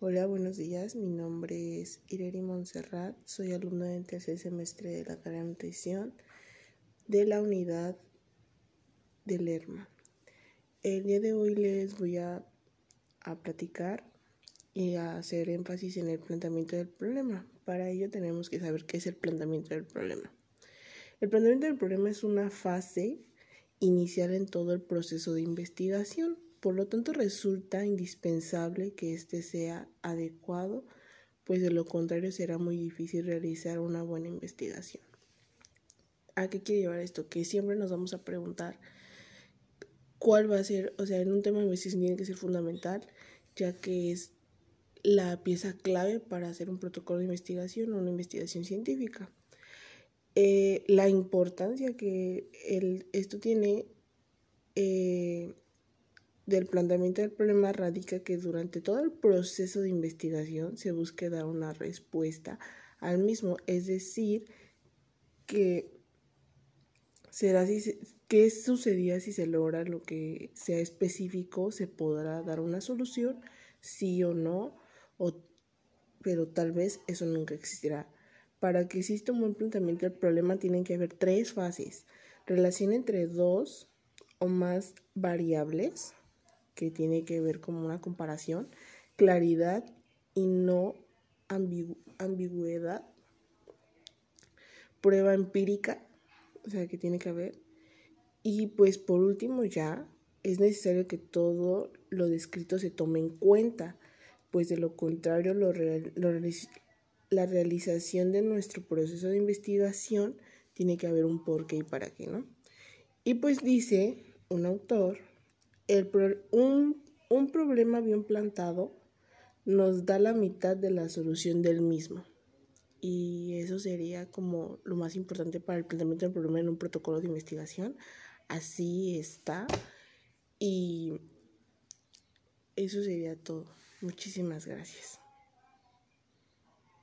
Hola, buenos días. Mi nombre es Ireri Montserrat. Soy alumna del tercer semestre de la carrera de nutrición de la unidad de Lerma. El día de hoy les voy a, a platicar y a hacer énfasis en el planteamiento del problema. Para ello tenemos que saber qué es el planteamiento del problema. El planteamiento del problema es una fase inicial en todo el proceso de investigación por lo tanto, resulta indispensable que éste sea adecuado, pues de lo contrario será muy difícil realizar una buena investigación. ¿A qué quiere llevar esto? Que siempre nos vamos a preguntar cuál va a ser, o sea, en un tema de investigación tiene que ser fundamental, ya que es la pieza clave para hacer un protocolo de investigación o una investigación científica. Eh, la importancia que el, esto tiene eh, del planteamiento del problema radica que durante todo el proceso de investigación se busque dar una respuesta al mismo, es decir, que será si qué sucedía si se logra lo que sea específico, se podrá dar una solución, sí o no, o, pero tal vez eso nunca existirá. Para que exista un buen planteamiento del problema tienen que haber tres fases, relación entre dos o más variables, que tiene que ver como una comparación, claridad y no ambigüedad, prueba empírica, o sea que tiene que haber. Y pues por último ya es necesario que todo lo descrito se tome en cuenta, pues de lo contrario la realización de nuestro proceso de investigación tiene que haber un por qué y para qué, ¿no? Y pues dice un autor un, un problema bien plantado nos da la mitad de la solución del mismo. Y eso sería como lo más importante para el planteamiento del problema en un protocolo de investigación. Así está. Y eso sería todo. Muchísimas gracias.